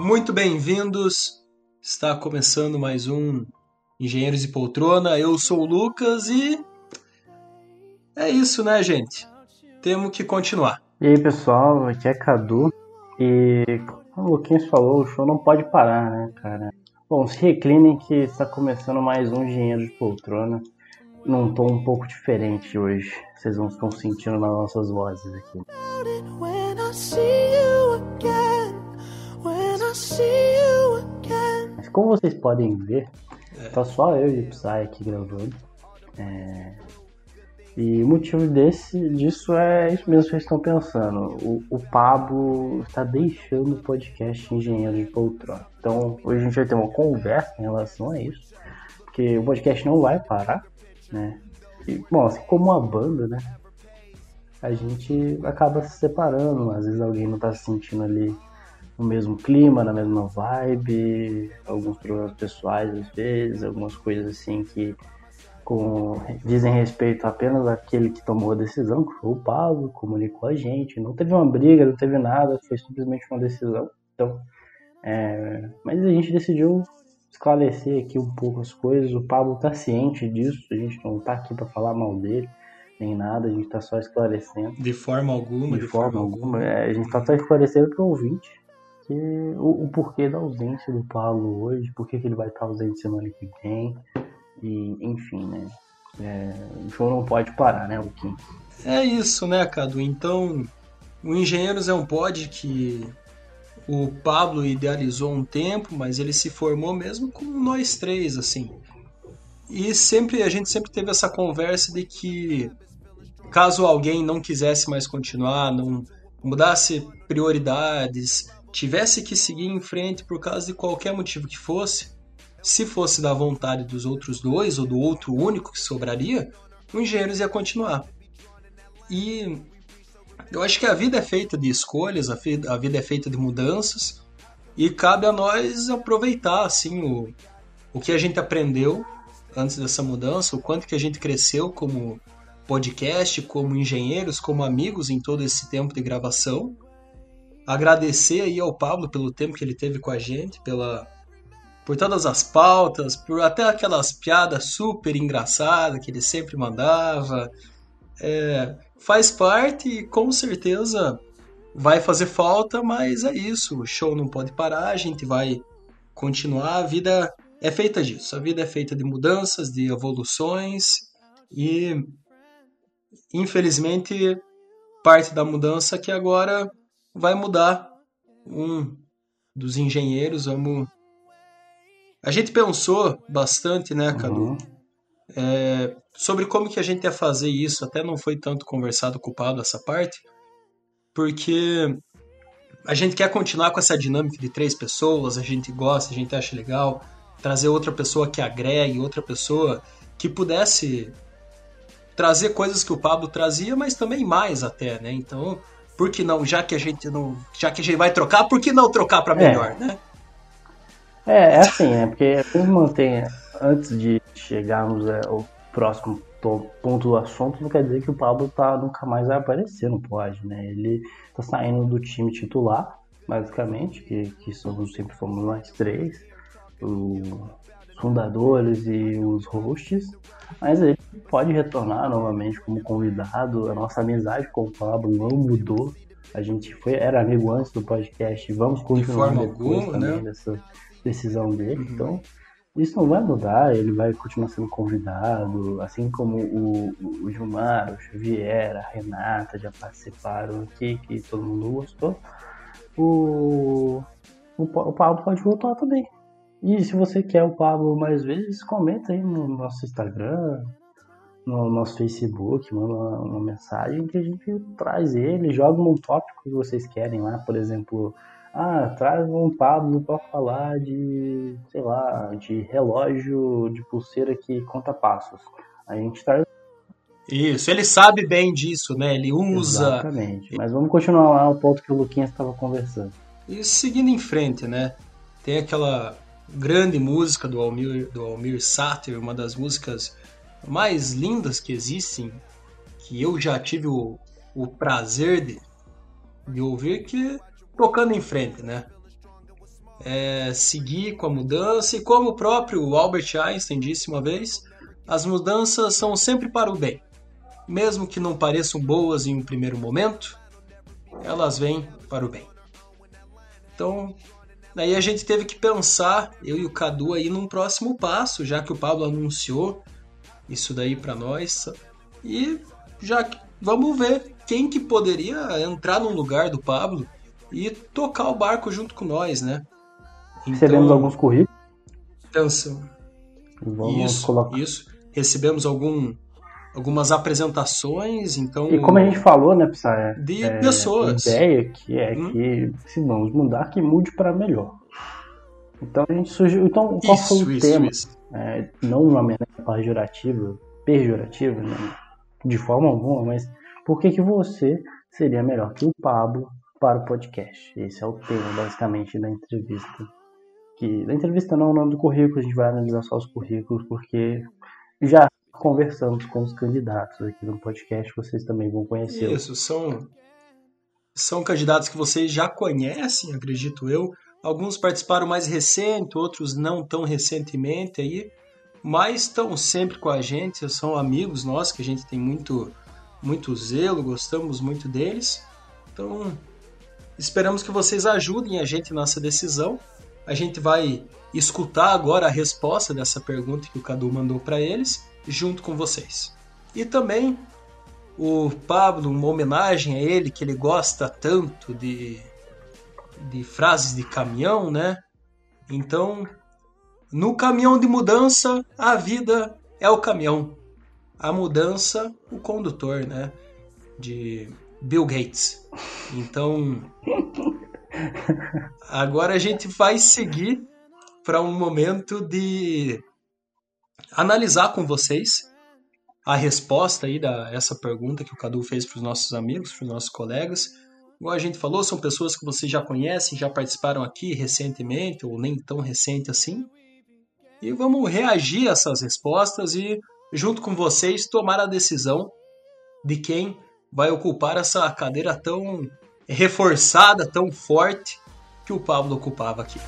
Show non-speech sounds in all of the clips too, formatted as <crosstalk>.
Muito bem-vindos. Está começando mais um Engenheiros e Poltrona. Eu sou o Lucas e é isso, né, gente? Temos que continuar. E aí, pessoal, aqui é Cadu. E como o Luquinhas falou, o show não pode parar, né, cara? Bom, se reclinem que está começando mais um Engenheiro de Poltrona num tom um pouco diferente hoje. Vocês vão estar sentindo nas nossas vozes aqui. Vocês podem ver, é. tá só eu e o Psy aqui gravando. É... E o motivo desse, disso é isso mesmo que vocês estão pensando. O, o Pablo está deixando o podcast Engenheiro de Poltrona. Então, hoje a gente vai ter uma conversa em relação a isso. Porque o podcast não vai parar, né? E, bom, assim como a banda, né? A gente acaba se separando. Às vezes alguém não está se sentindo ali no mesmo clima, na mesma vibe, alguns problemas pessoais às vezes, algumas coisas assim que com, dizem respeito apenas àquele que tomou a decisão, que foi o Pablo, comunicou a gente, não teve uma briga, não teve nada, foi simplesmente uma decisão. Então, é, mas a gente decidiu esclarecer aqui um pouco as coisas. O Pablo está ciente disso, a gente não está aqui para falar mal dele nem nada, a gente está só esclarecendo. De forma alguma. De, de forma, forma, alguma. alguma. É, a gente está só esclarecendo para o ouvinte o, o, porquê da ausência do Pablo hoje, por que ele vai estar ausente semana que vem. E, enfim, né? É, o show não pode parar, né, Luquinho? É isso, né, Cadu? Então, o Engenheiros é um pod que o Pablo idealizou um tempo, mas ele se formou mesmo com nós três, assim. E sempre a gente sempre teve essa conversa de que caso alguém não quisesse mais continuar, não mudasse prioridades, tivesse que seguir em frente por causa de qualquer motivo que fosse, se fosse da vontade dos outros dois ou do outro único que sobraria, o Engenheiros ia continuar. E eu acho que a vida é feita de escolhas, a vida é feita de mudanças e cabe a nós aproveitar assim o, o que a gente aprendeu antes dessa mudança, o quanto que a gente cresceu como podcast, como engenheiros, como amigos em todo esse tempo de gravação. Agradecer aí ao Pablo pelo tempo que ele teve com a gente, pela por todas as pautas, por até aquelas piadas super engraçadas que ele sempre mandava. É, faz parte e com certeza vai fazer falta, mas é isso. O show não pode parar, a gente vai continuar. A vida é feita disso. A vida é feita de mudanças, de evoluções e infelizmente parte da mudança que agora vai mudar um dos engenheiros, vamos a gente pensou bastante, né, Cadu, uhum. é, sobre como que a gente ia fazer isso. Até não foi tanto conversado com o Pablo essa parte, porque a gente quer continuar com essa dinâmica de três pessoas, a gente gosta, a gente acha legal trazer outra pessoa que agregue, outra pessoa que pudesse trazer coisas que o Pablo trazia, mas também mais até, né? Então, por que não, já que a gente não, já que a gente vai trocar, por que não trocar para é. melhor, é. né? É, é assim, né? Porque como mantém, antes de chegarmos ao próximo ponto do assunto, não quer dizer que o Pablo tá, nunca mais vai aparecer no pódio, né? Ele tá saindo do time titular, basicamente, que, que somos, sempre fomos nós três, os fundadores e os hosts, mas ele pode retornar novamente como convidado. A nossa amizade com o Pablo não mudou. A gente foi, era amigo antes do podcast, vamos continuar De depois alguma, também né? dessa decisão dele. Uhum. Então, isso não vai mudar, ele vai continuar sendo convidado, assim como o, o Gilmar, o Xavier, a Renata já participaram aqui, que todo mundo gostou. O, o, o Pablo pode voltar também. E se você quer o Pablo mais vezes, comenta aí no nosso Instagram, no nosso Facebook, manda uma, uma mensagem que a gente traz ele, joga um tópico que vocês querem lá, por exemplo, ah, traz um Pablo para falar de, sei lá, de relógio de pulseira que conta passos. A gente traz. Isso, ele sabe bem disso, né? Ele usa. Exatamente. Mas vamos continuar lá o ponto que o Luquinhas estava conversando. E seguindo em frente, né? Tem aquela grande música do Almir, do Almir Sater, uma das músicas mais lindas que existem, que eu já tive o, o prazer de, de ouvir, que tocando em frente, né? é seguir com a mudança e como o próprio Albert Einstein disse uma vez, as mudanças são sempre para o bem. Mesmo que não pareçam boas em um primeiro momento, elas vêm para o bem. Então, daí a gente teve que pensar, eu e o Cadu aí num próximo passo, já que o Pablo anunciou isso daí para nós. E já vamos ver quem que poderia entrar no lugar do Pablo e tocar o barco junto com nós, né? Então, Recebemos alguns currículos. Pensa. Vamos isso, colocar. isso. Recebemos algum, algumas apresentações, então... E como a gente falou, né, Psaia? De é, pessoas. A ideia que é hum. que, se vamos mudar, que mude para melhor. Então a gente surgiu. Então, qual isso, foi o isso, tema? Isso. É, não uma maneira pejorativa, pejorativa, né? de forma alguma, mas por que, que você seria melhor que o Pablo para o podcast? Esse é o tema, basicamente, da entrevista. Que, da entrevista não, o nome do currículo, a gente vai analisar só os currículos, porque já conversamos com os candidatos aqui no podcast, vocês também vão conhecer. Isso, são, são candidatos que vocês já conhecem, acredito eu. Alguns participaram mais recente, outros não tão recentemente aí, mas estão sempre com a gente, são amigos nossos que a gente tem muito muito zelo, gostamos muito deles. Então, esperamos que vocês ajudem a gente nessa decisão. A gente vai escutar agora a resposta dessa pergunta que o Cadu mandou para eles, junto com vocês. E também o Pablo, uma homenagem a ele, que ele gosta tanto de, de frases de caminhão, né? Então, no caminhão de mudança, a vida é o caminhão a mudança o condutor, né? De Bill Gates. Então, agora a gente vai seguir para um momento de analisar com vocês a resposta aí da essa pergunta que o Cadu fez para os nossos amigos, para os nossos colegas. Igual a gente falou, são pessoas que vocês já conhecem, já participaram aqui recentemente ou nem tão recente assim. E vamos reagir a essas respostas e junto com vocês, tomar a decisão de quem vai ocupar essa cadeira tão reforçada, tão forte que o Pablo ocupava aqui.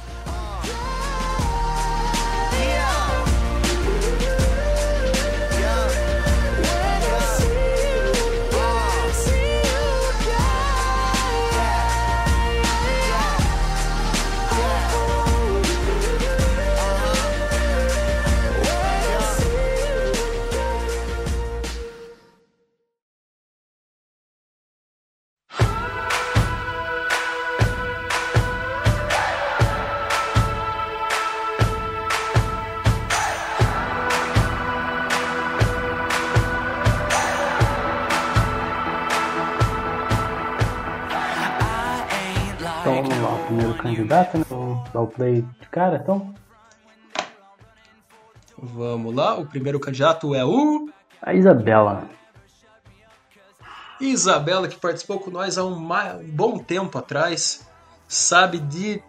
O play de cara, então. Vamos lá, o primeiro candidato é o. A Isabela. Isabela, que participou com nós há um, um bom tempo atrás, sabe de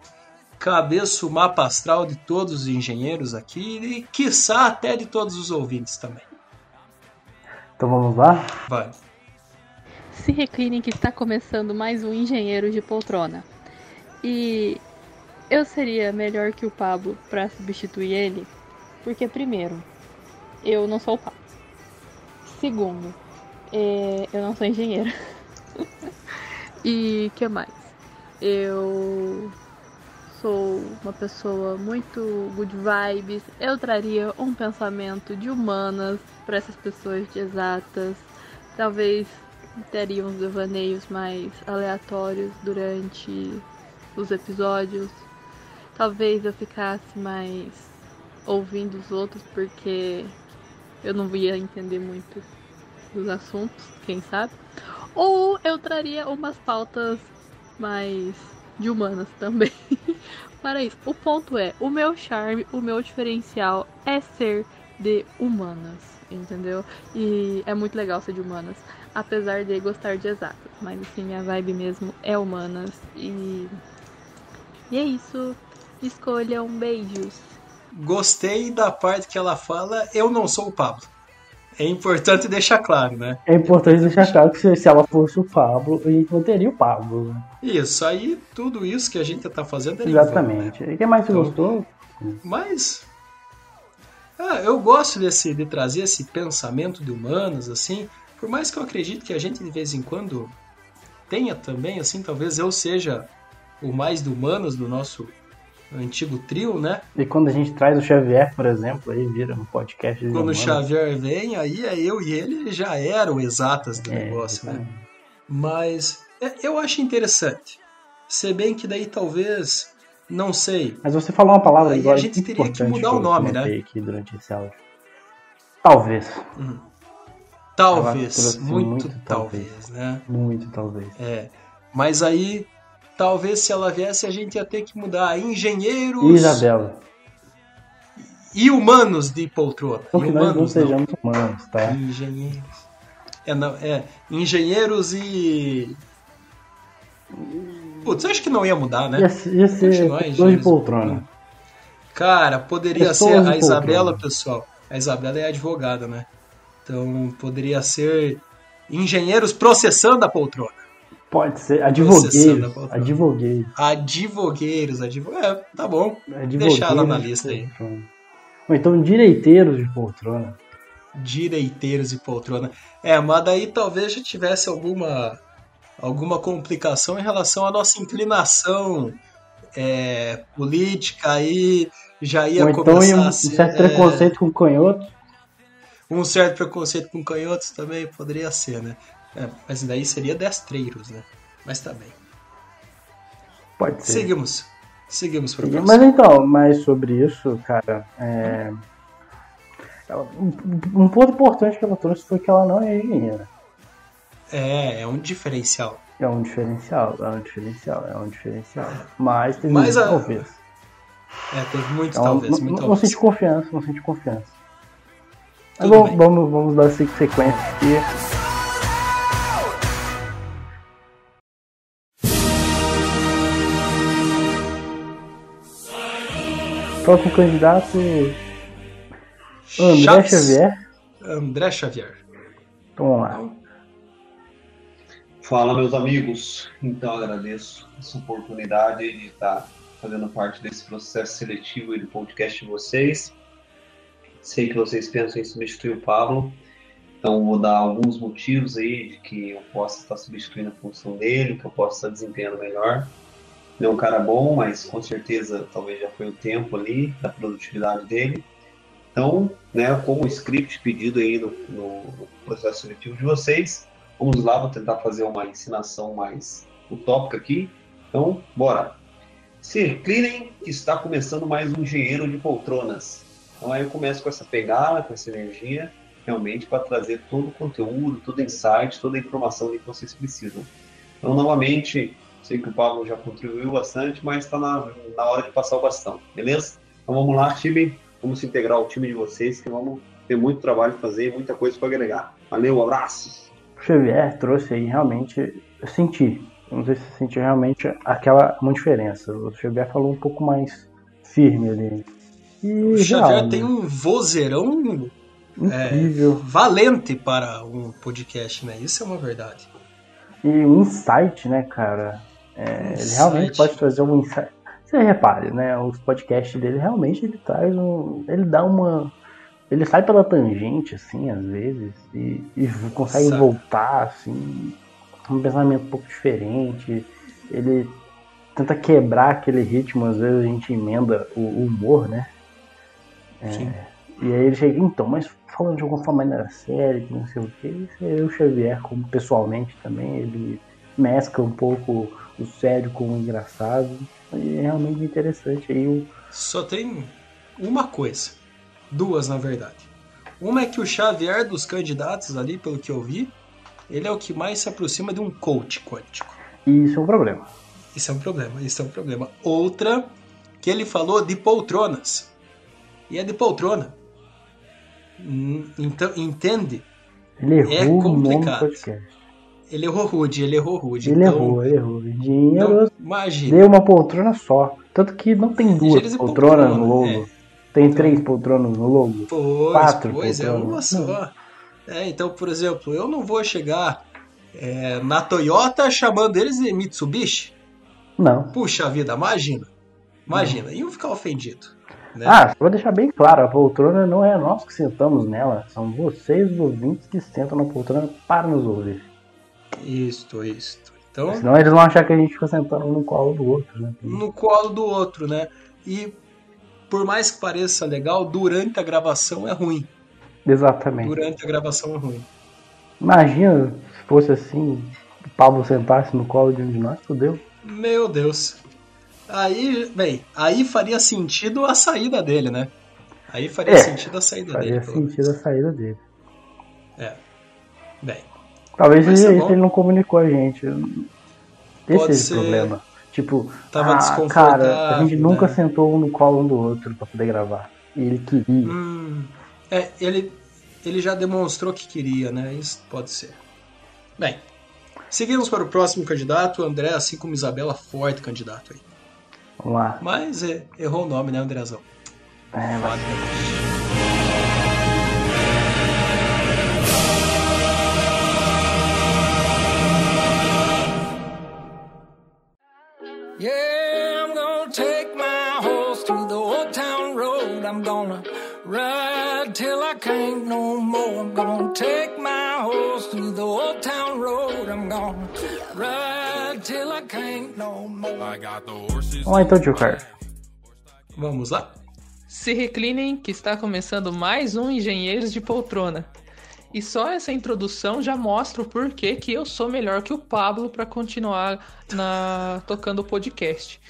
cabeça o mapa astral de todos os engenheiros aqui e, quiçá, até de todos os ouvintes também. Então vamos lá? Vai. Se reclinem que está começando mais um Engenheiro de Poltrona. E eu seria melhor que o Pablo para substituir ele, porque primeiro, eu não sou o Pablo. Segundo, é, eu não sou engenheira. <laughs> e que mais? Eu sou uma pessoa muito good vibes. Eu traria um pensamento de humanas para essas pessoas de exatas. Talvez teria uns devaneios mais aleatórios durante os episódios. Talvez eu ficasse mais ouvindo os outros porque eu não ia entender muito dos assuntos, quem sabe. Ou eu traria umas pautas mais de humanas também. <laughs> Para isso, o ponto é, o meu charme, o meu diferencial é ser de humanas, entendeu? E é muito legal ser de humanas, apesar de gostar de exatas, mas assim, minha vibe mesmo é humanas e e é isso. Escolham beijos. Gostei da parte que ela fala, eu não sou o Pablo. É importante deixar claro, né? É importante deixar claro que se, ela fosse o Pablo, a gente não teria o Pablo. Né? Isso, aí tudo isso que a gente tá fazendo é Exatamente. Vão, né? E o que mais você então, gostou? Mas. Ah, eu gosto desse, de trazer esse pensamento de humanos, assim. Por mais que eu acredite que a gente de vez em quando tenha também, assim, talvez eu seja o mais de humanos do nosso antigo trio, né? E quando a gente traz o Xavier, por exemplo, aí vira um podcast Quando o Xavier vem, aí é eu e ele já eram exatas do é, negócio, né? Mas é, eu acho interessante. Se bem que daí talvez, não sei. Mas você falou uma palavra aí agora a gente teria que mudar que o nome, né? Aqui durante esse áudio. Talvez. Uhum. Talvez, muito, muito talvez, talvez, né? Muito talvez. É. Mas aí, talvez se ela viesse, a gente ia ter que mudar engenheiros. Isabela. E humanos de poltrona. Porque humanos, nós não sejamos não. humanos, tá? Engenheiros. É, não, é, engenheiros e. Putz, acho que não ia mudar, né? Ia, ia ser pessoas de poltrona. Cara, poderia pessoas ser a Isabela, pessoal. A Isabela é advogada, né? Então poderia ser engenheiros processando a poltrona. Pode ser, advogueiros. Advogueiros. Advogueiros, advogueiros. É, tá bom. Deixar ela na lista aí. Ou então direiteiros de poltrona. Direiteiros de poltrona. É, mas daí talvez já tivesse alguma alguma complicação em relação à nossa inclinação é, política aí já ia Ou então começar um, a ser, certo é, preconceito com canhoto um certo preconceito com canhotos também poderia ser, né? É, mas daí seria destreiros, né? Mas tá bem. Pode ser. Seguimos. Seguimos para Mas então, mais sobre isso, cara. É... Um ponto importante que ela trouxe foi que ela não é engenheira. É, é um diferencial. É um diferencial, é um diferencial, é um diferencial. Mas teve Mas muito a... talvez. É, teve muito então, talvez. Não, muito não, não sente confiança, não sente confiança. Mas vamos, vamos, vamos dar sequência aqui. Próximo candidato André Chaves. Xavier. André Xavier. Então vamos lá. Fala, meus amigos. Então agradeço essa oportunidade de estar fazendo parte desse processo seletivo e do podcast de vocês. Sei que vocês pensam em substituir o Pablo, então vou dar alguns motivos aí de que eu possa estar substituindo a função dele, que eu possa estar desempenhando melhor. Ele é um cara bom, mas com certeza talvez já foi o tempo ali da produtividade dele. Então, né, como o script pedido aí no, no processo seletivo de vocês, vamos lá, vou tentar fazer uma ensinação mais utópica aqui. Então, bora! Reclinem que está começando mais um engenheiro de poltronas. Então aí eu começo com essa pegada, com essa energia, realmente para trazer todo o conteúdo, todo o insight, toda a informação que vocês precisam. Então, novamente, sei que o Pablo já contribuiu bastante, mas está na, na hora de passar o bastão, beleza? Então vamos lá, time, vamos se integrar ao time de vocês, que vamos ter muito trabalho para fazer e muita coisa para agregar. Valeu, abraço! O Xavier trouxe aí realmente, eu senti, não sei se senti realmente aquela uma diferença. O Xavier falou um pouco mais firme ali o Xavier já, tem um vozeirão é, valente para um podcast, né? Isso é uma verdade. E um insight, né, cara? É, ele realmente pode trazer um insight. Você repare, né? Os podcasts dele realmente ele traz um. Ele dá uma. Ele sai pela tangente, assim, às vezes, e, e consegue Sabe. voltar, assim, um pensamento um pouco diferente. Ele tenta quebrar aquele ritmo, às vezes a gente emenda o, o humor, né? É, e aí ele chega, então, mas falando de alguma forma maneira séria, não sei o que, o Xavier, como pessoalmente também, ele mescla um pouco o sério com o engraçado. E é realmente interessante aí o. Só tem uma coisa. Duas, na verdade. Uma é que o Xavier dos candidatos ali, pelo que eu vi, ele é o que mais se aproxima de um coach quântico. E isso é um problema. Isso é um problema, isso é um problema. Outra, que ele falou de poltronas e é de poltrona. Então, entende? Ele errou é complicado. Ele errou rude, ele errou rude. Ele então, errou, ele errou. Dinheiro imagina. deu uma poltrona só. Tanto que não tem duas poltronas poltrona, no logo. É. Tem então, três poltronas no logo. Pois, quatro pois, poltronas. é uma só. É, então, por exemplo, eu não vou chegar é, na Toyota chamando eles de Mitsubishi. Não. Puxa vida, imagina. Imagina, iam ficar ofendidos. Né? Ah, vou deixar bem claro, a poltrona não é nós que sentamos nela, são vocês, os ouvintes, que sentam na poltrona para nos ouvir. Isto, isto. Então, Senão eles vão achar que a gente fica sentando no colo do outro, né? no colo do outro, né? E por mais que pareça legal, durante a gravação é ruim. Exatamente. Durante a gravação é ruim. Imagina se fosse assim, o Pablo sentasse no colo de um de nós, fudeu. Meu Deus. Aí, bem, aí faria sentido a saída dele, né? Aí faria É, sentido a saída Faria dele. menos. sentido a saída dele. Bem, Talvez Mas ele, bom. ele não comunicou a gente. Esse Pode é ser. o problema. Tipo, Tava ah, cara, a gente nunca né? sentou um no colo um do outro pra poder gravar. E ele queria. hum, é, ele, ele já demonstrou que queria, né? Isso pode ser. Bem, seguimos para o próximo candidato, André, assim como Isabela, forte candidato aí. Vamos lá. Mas é, errou o nome, né, Andrezão? É, Foda, I'm gonna ride till I can't no more. I'm gonna take my horse to the old town road. I'm gonna ride till I can't no more. I got the horses. Vamos lá então, tio Carlos. Vamos lá? Se reclinem que está começando mais um Engenheiros de Poltrona. E só essa introdução já mostra o porquê que eu sou melhor que o Pablo para continuar na tocando o podcast.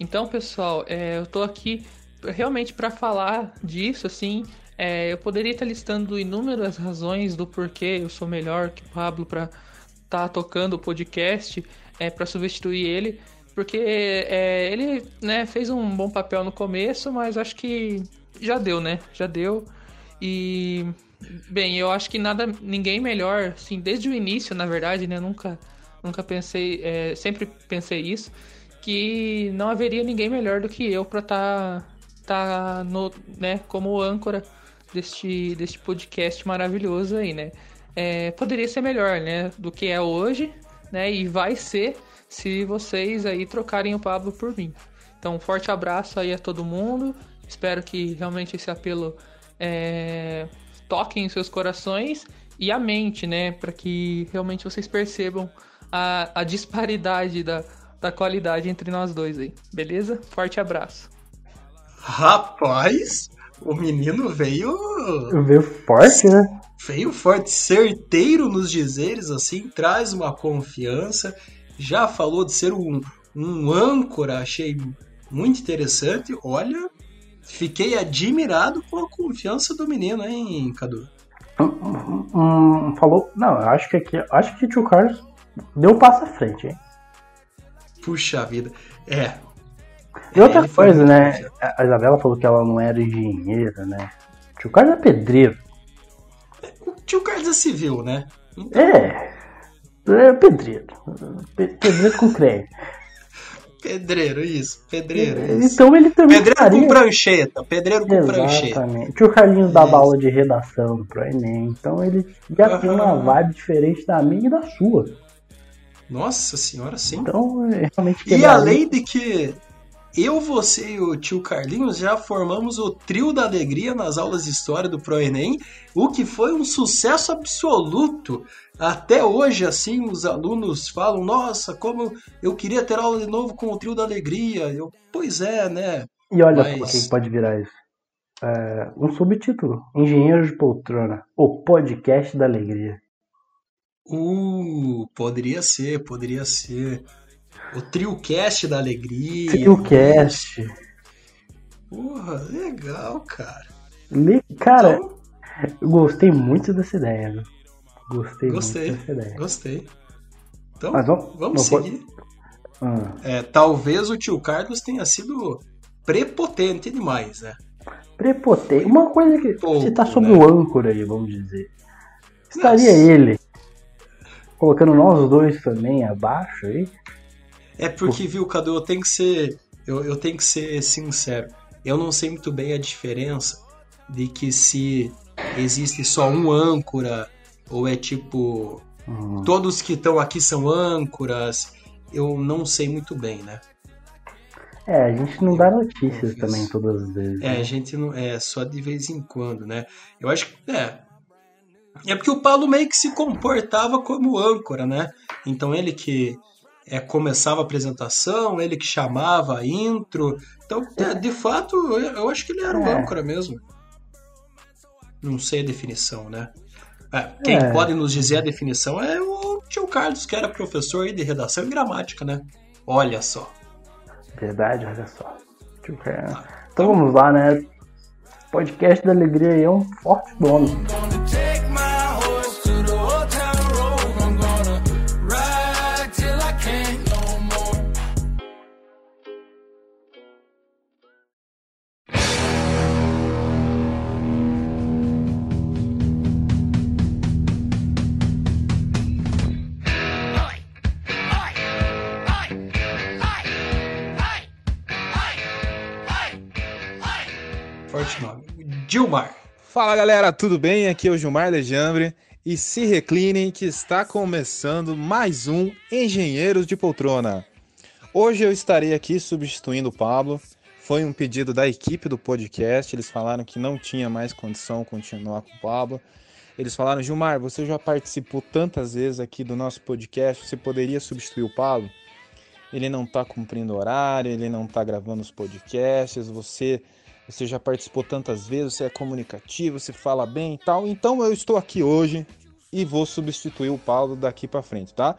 Então, pessoal, é, eu tô aqui realmente para falar disso, assim. é, eu poderia estar listando inúmeras razões do porquê eu sou melhor que o Pablo para estar tocando o podcast, é, para substituir ele, porque é, ele né, fez um bom papel no começo, mas acho que já deu, né? Já deu. E bem, eu acho que nada, ninguém melhor, assim, desde o início, na verdade, né? Nunca, nunca pensei, é, sempre pensei isso, que não haveria ninguém melhor do que eu para estar tá, no, né, como âncora deste, deste podcast maravilhoso aí, né? É, poderia ser melhor, né, do que é hoje, né? E vai ser se vocês aí trocarem o Pablo por mim. Então, um forte abraço aí a todo mundo. Espero que realmente esse apelo é, toque em seus corações e a mente, né? Para que realmente vocês percebam a, a disparidade da, da qualidade entre nós dois aí. Beleza? Forte abraço. Rapaz, o menino veio Veio forte, né? veio forte, certeiro nos dizeres, assim, traz uma confiança. Já falou de ser um, um âncora, achei muito interessante. Olha, fiquei admirado com a confiança do menino, hein, Cadu? Hum, hum, falou. Não, eu acho que aqui. Acho que o tio Carlos deu um passo à frente, hein? Puxa vida. É. E outra ele foi coisa, muito né? A Isabela falou que ela não era engenheira, né? O tio Carlos é pedreiro. O tio Carlos é civil, né? Então, É. É pedreiro. Pe- Pedreiro com crédito. <laughs> pedreiro, isso. Pedreiro, isso. Então ele também Pedreiro faria. com prancheta. Pedreiro com prancheta. Exatamente. O tio Carlinhos dava Isso. aula de redação do Pro Enem, então ele já tem uma vibe diferente da minha e da sua. Nossa senhora, sim. Então, é realmente E além de que eu, você e o tio Carlinhos já formamos o trio da alegria nas aulas de história do ProEnem, o que foi um sucesso absoluto. Até hoje, assim, os alunos falam: Nossa, como eu queria ter aula de novo com o trio da alegria. Eu, pois é, né? E olha Mas- por que pode virar isso. É, um subtítulo: Engenheiro de Poltrona, o podcast da alegria. Uh, poderia ser, poderia ser. O TrioCast da alegria. TrioCast. Porra, legal, cara. Le- Cara, Então, eu gostei muito dessa ideia, viu? Gostei, Gostei. muito dessa ideia. Gostei. Então, Mas vamos- vamos não pode- seguir. Hum, É, talvez o tio Carlos tenha sido prepotente demais, né? prepotente. Uma coisa que. Pouco, você tá sobre né? o âncora aí, vamos dizer. Estaria Nossa. ele colocando nós dois também abaixo aí? É porque, viu, Cadu, eu tenho que ser. Eu, eu tenho que ser sincero. Eu não sei muito bem a diferença de que se existe só um âncora Ou é tipo. Hum. Todos que estão aqui são âncoras. Eu não sei muito bem, né? É, a gente não dá notícias também todas as vezes. É, né? a gente não. É só de vez em quando, né? Eu acho que. É. É porque o Paulo meio que se comportava como âncora, né? Então ele que é, começava a apresentação, ele que chamava a intro. Então, é, de fato, eu, eu acho que ele era o É. âncora mesmo. Não sei a definição, né? É, quem É. pode nos dizer a definição é o tio Carlos, que era professor de redação e gramática, né? Olha só. Verdade, olha só. Ver. Então vamos lá, né? Podcast da Alegria aí é um forte bônus. Dilmar. Fala galera, tudo bem? Aqui é o Gilmar Lejambre e se reclinem que está começando mais um Engenheiros de Poltrona. Hoje eu estarei aqui substituindo o Pablo. Foi um pedido da equipe do podcast, eles falaram que não tinha mais condição continuar com o Pablo. Eles falaram, Gilmar, você já participou tantas vezes aqui do nosso podcast, você poderia substituir o Pablo? Ele não está cumprindo horário, ele não está gravando os podcasts, você você já participou tantas vezes, você é comunicativo, você fala bem e tal. Então eu estou aqui hoje e vou substituir o Paulo daqui para frente, tá?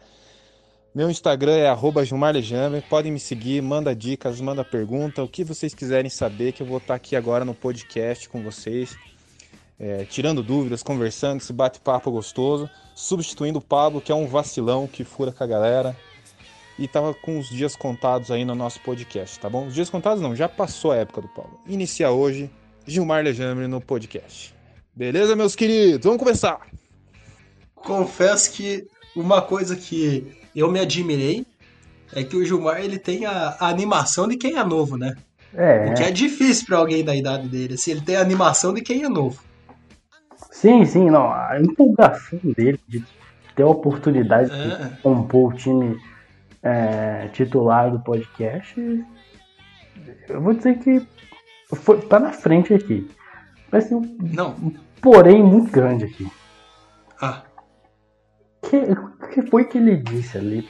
Meu Instagram é arroba Gilmar Lejambre. Podem me seguir, manda dicas, manda pergunta, o que vocês quiserem saber, que eu vou estar aqui agora no podcast com vocês, é, tirando dúvidas, conversando, esse bate-papo gostoso, substituindo o Pablo, que é um vacilão que fura com a galera e tava com os dias contados aí no nosso podcast, tá bom? Os dias contados não, já passou a época do Paulo. Inicia hoje Gilmar Lejambre no podcast. Beleza, meus queridos? Vamos começar. Confesso que uma coisa que eu me admirei é que o Gilmar ele tem a, a animação de quem é novo, né? É, O que é difícil pra alguém da idade dele. Assim, ele tem a animação de quem é novo. sim, sim, não. A empolgação dele de ter a oportunidade de É. compor o time é, titular do podcast, eu vou dizer que foi, tá na frente aqui. Vai ser um Não. porém muito grande aqui. Ah. que, o que foi que ele disse ali?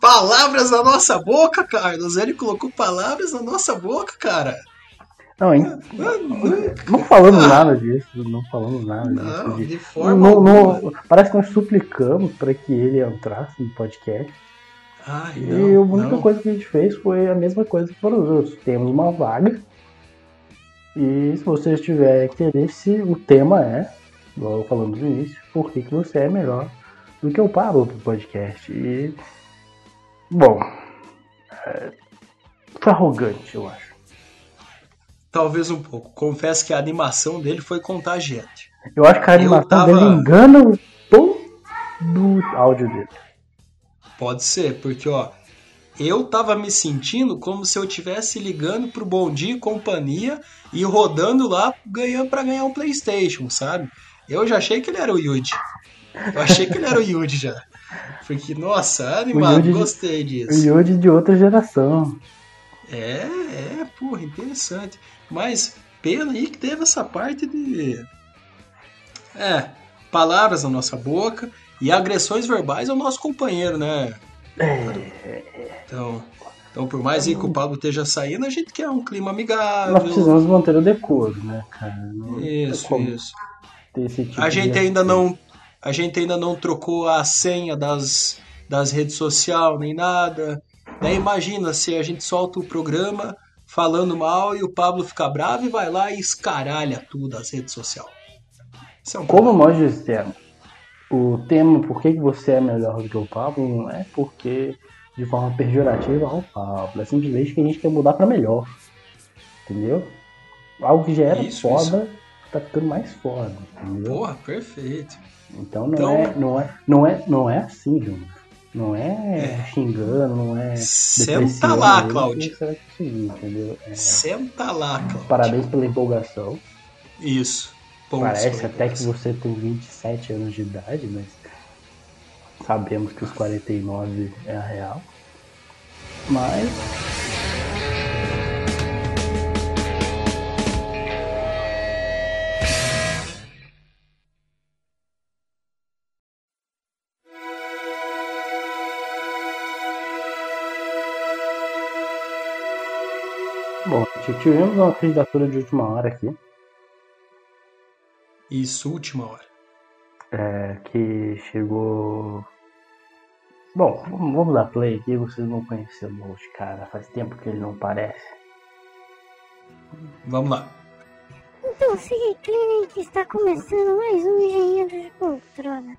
Palavras na nossa boca, Carlos. Ele colocou palavras na nossa boca, cara. Não, hein? não falamos nada disso, não falamos nada Não, disso. de- forma Não- não- parece que nós suplicamos para que ele entrasse no podcast. Ai, e não, a única não. coisa que a gente fez foi a mesma coisa que para os outros. Temos uma vaga. E se você tiver interesse, o tema é, igual falamos no início, por que, que você é melhor do que o Pablo pro podcast. E. Bom. É, foi arrogante, eu acho. Talvez um pouco. Confesso que a animação dele foi contagiante. Eu acho que a animação tava- dele engana o tom do áudio dele. Pode ser, porque ó, eu tava me sentindo como se eu tivesse ligando pro Bom Dia e Companhia e rodando lá ganhando para ganhar um PlayStation, sabe? Eu já achei que ele era o Yuji. Eu achei que ele era o Yuji já. Porque, nossa, animado, Yuji- gostei O disso. Yuji de outra geração. É, é, porra, interessante. Mas pena aí que teve essa parte de. É, palavras na nossa boca e agressões verbais ao nosso companheiro, né? Então, então por mais que o Pablo esteja saindo, a gente quer um clima Nós amigável. precisamos manter o decoro, né, cara? Não Isso, isso. tipo A gente ainda não. A gente ainda não trocou a senha das, das redes sociais nem nada. Daí imagina se a gente solta o programa falando mal e o Pablo fica bravo e vai lá e escaralha tudo as redes sociais. É um Como nós dissemos, o tema por que você é melhor do que o Pablo não é porque de forma pejorativa ao Pablo. É simplesmente que a gente quer mudar pra melhor. Entendeu? Algo que já era Isso, foda tá ficando mais foda. Entendeu? Porra, perfeito. Então não, Então- É, não, é, não, é, não é assim, Júnior. Não é, xingando, não é. Senta lá, Cláudio. É, Senta lá, Cláudio. parabéns pela empolgação. Isso. Pontos. Parece pra até que você tem 27 anos de idade, mas sabemos que os 49 é a real. Mas Bom, tivemos uma candidatura de última hora aqui, Isso, última hora. é, que chegou. Bom, vamos dar play aqui, vocês não conhecem o Load, cara. Faz tempo que ele não aparece. Vamos lá. Então, siga Clinic está começando mais um Engenheiro de Poltrona.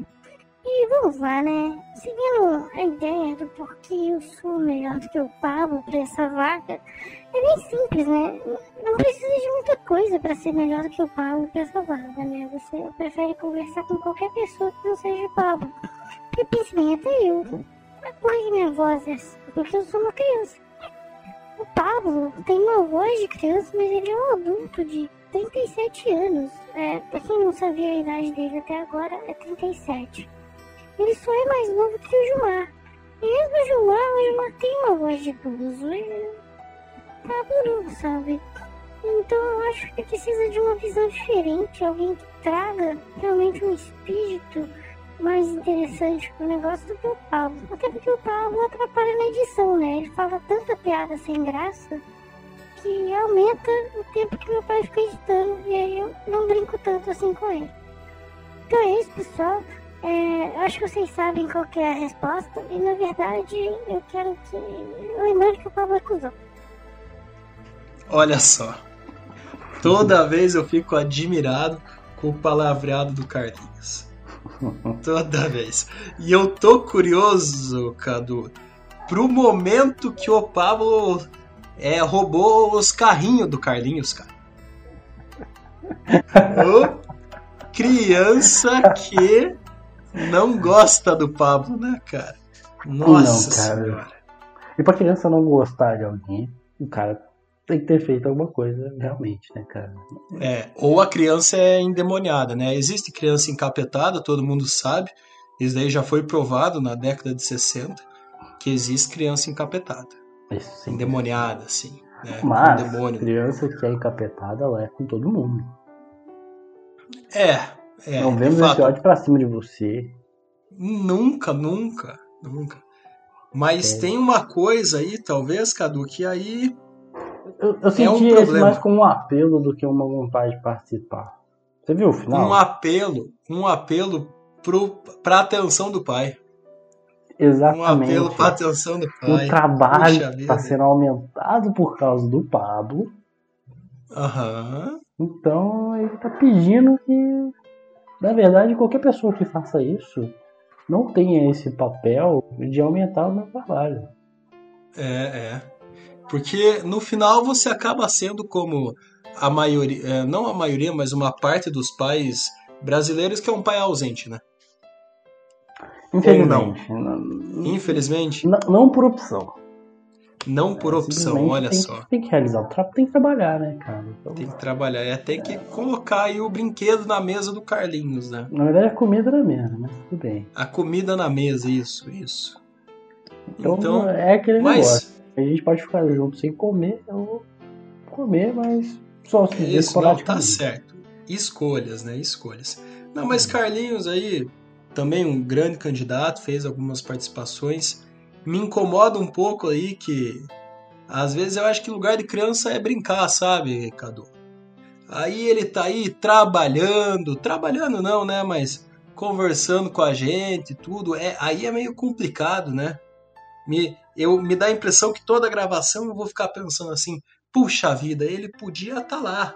E vamos lá, né? Seguindo a ideia do porquê eu sou melhor do que o Pablo para essa vaga, é bem simples, né? Não precisa de muita coisa para ser melhor do que o Pablo para essa vaga, né? Você prefere conversar com qualquer pessoa que não seja o Pablo. Porque pense bem, até eu. Que minha voz é assim? Porque eu sou uma criança. O Pablo tem uma voz de criança, mas ele é um adulto de 37 anos. É, pra quem não sabia a idade dele até agora, é 37. Ele só é mais novo que o Gilmar. Mesmo o Gilmar, o Gilmar tem uma voz de idoso. Ele tá duro, sabe? Então eu acho que precisa de uma visão diferente, alguém que traga realmente um espírito mais interessante pro negócio do que o Pablo. Até porque o Pablo atrapalha na edição, né? Ele fala tanta piada sem graça que aumenta o tempo que meu pai fica editando e aí eu não brinco tanto assim com ele. Então é isso, pessoal. É, acho que vocês sabem qual é a resposta e na verdade eu quero que. Lembrando que o Pablo cuzão. Olha só. Toda vez eu fico admirado com o palavreado do Carlinhos. Toda vez. E eu tô curioso, Cadu, pro momento que o Pablo é, roubou os carrinhos do Carlinhos, cara. Ô, criança que não gosta do Pablo, né, cara? Nossa Não, cara. senhora. E pra criança não gostar de alguém, o cara tem que ter feito alguma coisa realmente, né, cara? É, ou a criança é endemoniada, né? Existe criança encapetada, todo mundo sabe. Isso daí já foi provado na década de 60 que existe criança encapetada, Isso sim. endemoniada, assim, né? Mas criança que é encapetada, ela é com todo mundo. É, é. não vemos fato, esse ódio pra cima de você. Nunca, nunca, nunca. Mas É. tem uma coisa aí, talvez, Cadu, que aí Eu, eu senti É um problema. mais como um apelo do que uma vontade de participar. Você viu o final? um apelo, um apelo pro, pra atenção do pai. Um Exatamente. apelo pra atenção do pai. o trabalho está sendo aumentado por causa do Pablo. Aham. Então ele está pedindo que, na verdade, qualquer pessoa que faça isso não tenha esse papel de aumentar o meu trabalho. É, é. Porque no final você acaba sendo como a maioria, é, não a maioria, mas uma parte dos pais brasileiros que é um pai ausente, né? Infelizmente. Não, Infelizmente, não, não por opção. Não por opção, olha tem, só. Tem que realizar o trabalho, tem que trabalhar, né, cara? Então, Tem que trabalhar, é tem que colocar aí o brinquedo na mesa do Carlinhos, né? Na verdade, a comida era mesmo, mas tudo bem. A comida na mesa, isso, isso. Então, Então, é aquele negócio. mas A gente pode ficar junto sem comer, ou comer, mas só se dizer Isso, não, tá certo. Escolhas, né? Escolhas. Não, mas Carlinhos aí, também um grande candidato, fez algumas participações. Me incomoda um pouco aí que às vezes eu acho que lugar de criança é brincar, sabe, Cadu? Aí ele tá aí trabalhando, trabalhando não, né? Mas conversando com a gente, tudo. É, aí é meio complicado, né? Me, eu, me dá a impressão que toda gravação eu vou ficar pensando assim, puxa vida, ele podia estar lá.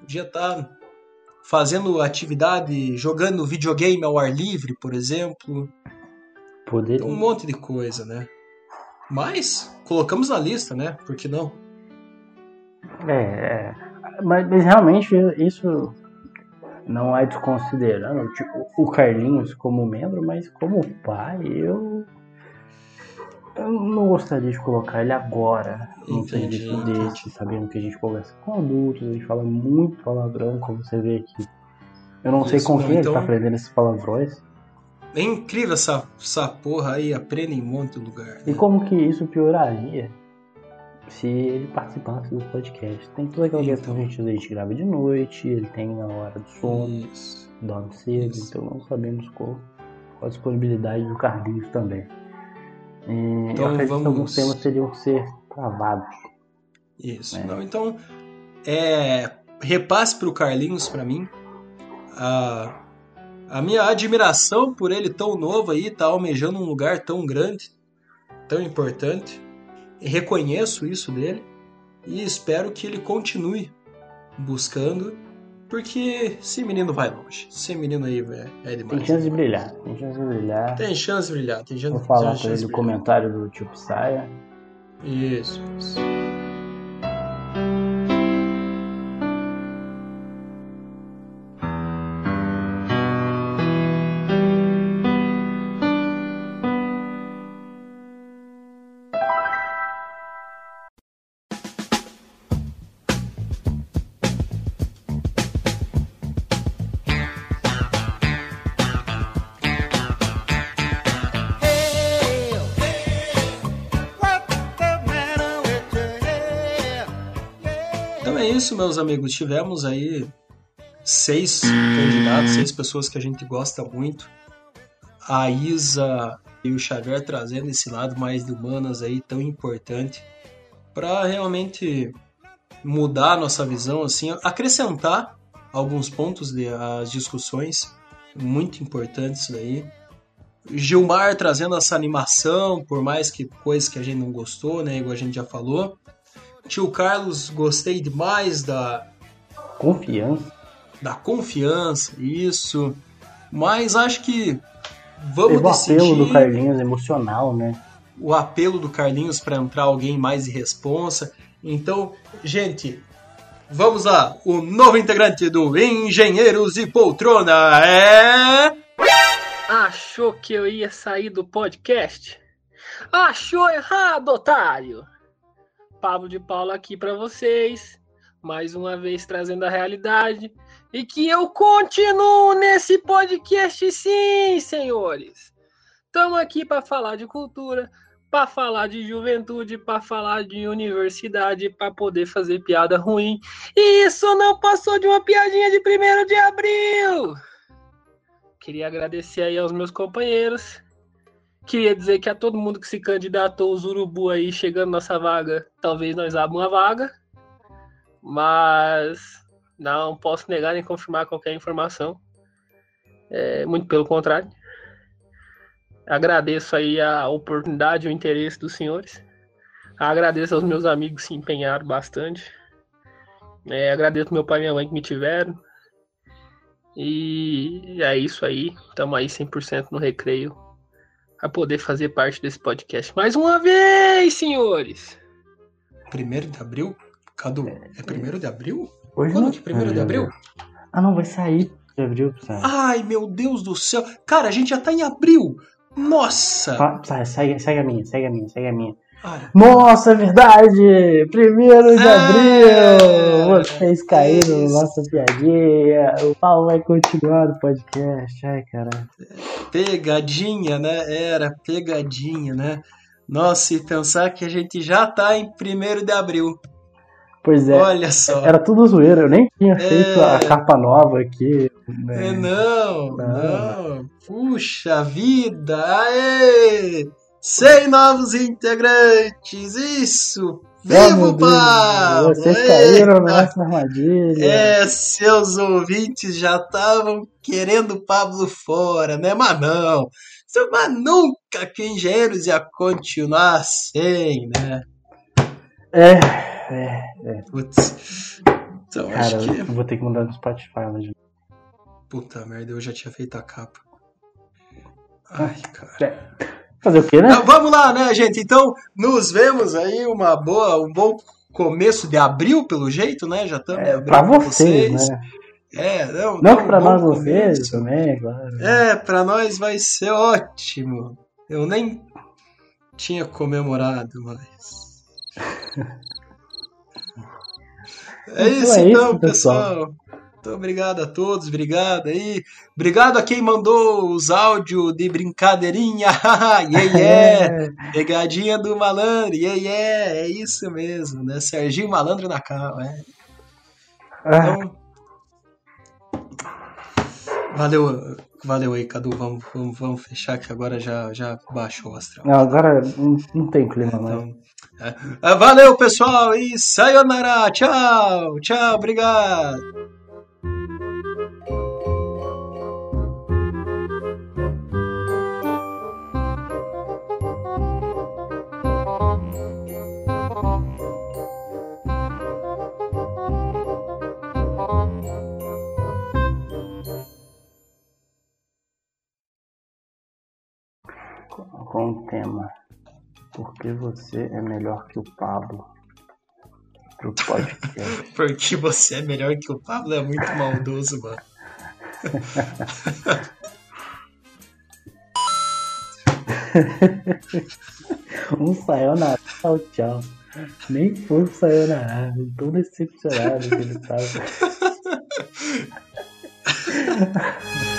Podia estar fazendo atividade, jogando videogame ao ar livre, por exemplo. Um monte de coisa, né? Mas colocamos na lista, né? Por que não? É, é. Mas, mas realmente isso não é desconsiderando tipo, o Carlinhos como membro, mas como pai, eu. Eu não gostaria de colocar ele agora num serviço desse, sabendo que a gente conversa com adultos, a gente fala muito palavrão, como você vê aqui. Eu não sei Isso, com não, quem então- ele tá aprendendo esses palavrões. É incrível essa, essa porra aí, aprende em um monte de lugar. E né? como que isso pioraria se ele participasse do podcast? Tem toda aquela Então. questão que a gente, a gente grava de noite, ele tem na hora do sono, Isso. dorme cedo, Isso. então não sabemos qual, qual a disponibilidade do Carlinhos também. E Então eu acredito vamos- que alguns temas teriam que ser travados. Isso. É. Não, então, é, repasse pro Carlinhos pra mim a, a minha admiração por ele tão novo aí, tá almejando um lugar tão grande, tão importante. Reconheço isso dele e espero que ele continue buscando, porque esse menino vai longe. Esse menino aí é, é Tem demais. chance de brilhar, tem chance de brilhar. Tem chance de brilhar, tem chance, Vou falar tem com ele no de brilhar. comentário do tio Saia. Isso, isso. Meus amigos. Tivemos aí seis candidatos, seis pessoas que a gente gosta muito. A Isa e o Xavier trazendo esse lado mais de humanas aí tão importante para realmente mudar a nossa visão, assim, acrescentar alguns pontos das discussões muito importantes daí. Gilmar trazendo essa animação, por mais que coisas que a gente não gostou, né, igual a gente já falou. Tio Carlos, gostei demais da, Confiança. da confiança, isso. Mas acho que vamos Teve o decidir apelo do Carlinhos emocional, né? o apelo do Carlinhos para entrar alguém mais de responsa. Então, gente, vamos lá. O novo integrante do Engenheiros de Poltrona é. Achou que eu ia sair do podcast? Achou errado, otário! Pablo de Paula aqui pra vocês, mais uma vez trazendo a realidade e que eu continuo nesse podcast sim, senhores. Estamos aqui para falar de cultura, para falar de juventude, para falar de universidade, para poder fazer piada ruim. E isso não passou de uma piadinha de 1 de abril. Queria agradecer aí aos meus companheiros. Queria dizer que a todo mundo que se candidatou, os urubu aí chegando nossa vaga, talvez nós abra uma vaga. Mas não posso negar nem confirmar qualquer informação. É, muito pelo contrário. Agradeço aí a oportunidade o interesse dos senhores. Agradeço aos meus amigos que se empenharam bastante. É, agradeço meu pai e minha mãe que me tiveram. E é isso aí. Estamos aí 100% no recreio. A poder fazer parte desse podcast mais uma vez, senhores. 1 de abril? Cadu, é 1 de abril? Hoje Quando não que 1 de é, abril? Ah, não, vai sair de abril. Ai, meu Deus do céu. Cara, a gente já tá em abril. Nossa! Psy, segue, segue a minha, segue a minha, segue a minha. Ai, Nossa, é verdade! Primeiro de Ah, abril! Vocês caíram na nossa piadinha. O Paulo vai continuar no podcast. Ai, caralho. Pegadinha, né? Era pegadinha, né? Nossa, e pensar que a gente já tá em 1 de abril. Pois é, Olha só. era tudo zoeira. Eu nem tinha feito É. a capa nova aqui. né? É, não, Não. não. Puxa vida! Aê! 100 novos integrantes! Isso! Oh, Vivo, Deus, Pablo! Vocês Aê! caíram na nossa armadilha. É, seus ouvintes já estavam querendo o Pablo fora, né? Mas não. Mas nunca que Engenheiros ia continuar sem, né? É, é. Putz. Então, Cara, acho que. eu vou ter que mudar no Spotify hoje. Puta merda, eu já tinha feito a capa. Ai, cara. É. Fazer o quê, né? Ah, vamos lá, né, gente? Então, nos vemos aí uma boa, um bom começo de abril, pelo jeito, né? Já estamos É, pra com vocês, né? É, não, Não então, que pra bom nós vocês também, claro. É, pra nós vai ser ótimo. Eu nem tinha comemorado, mas. <laughs> É Então isso é então, isso, pessoal. pessoal. Muito obrigado a todos, obrigado aí. Obrigado a quem mandou os áudios de brincadeirinha. <laughs> yeah, yeah. Pegadinha do malandro, yeah, yeah. É isso mesmo, né? Serginho Malandro na cama, é. Ah, Então, valeu, valeu aí, Cadu. Vamos, vamos, vamos fechar que agora já, já baixou o astral. não, agora não, não tem clima mais. Então, é. Ah, valeu, pessoal, e sayonara. Tchau, tchau, obrigado. Você é melhor que o Pablo? Pro podcast. <laughs> Porque você é melhor que o Pablo, é muito maldoso, mano. <laughs> um sayonara, tchau, tchau. Nem foi um sayonara, tô decepcionado que ele tava. <laughs>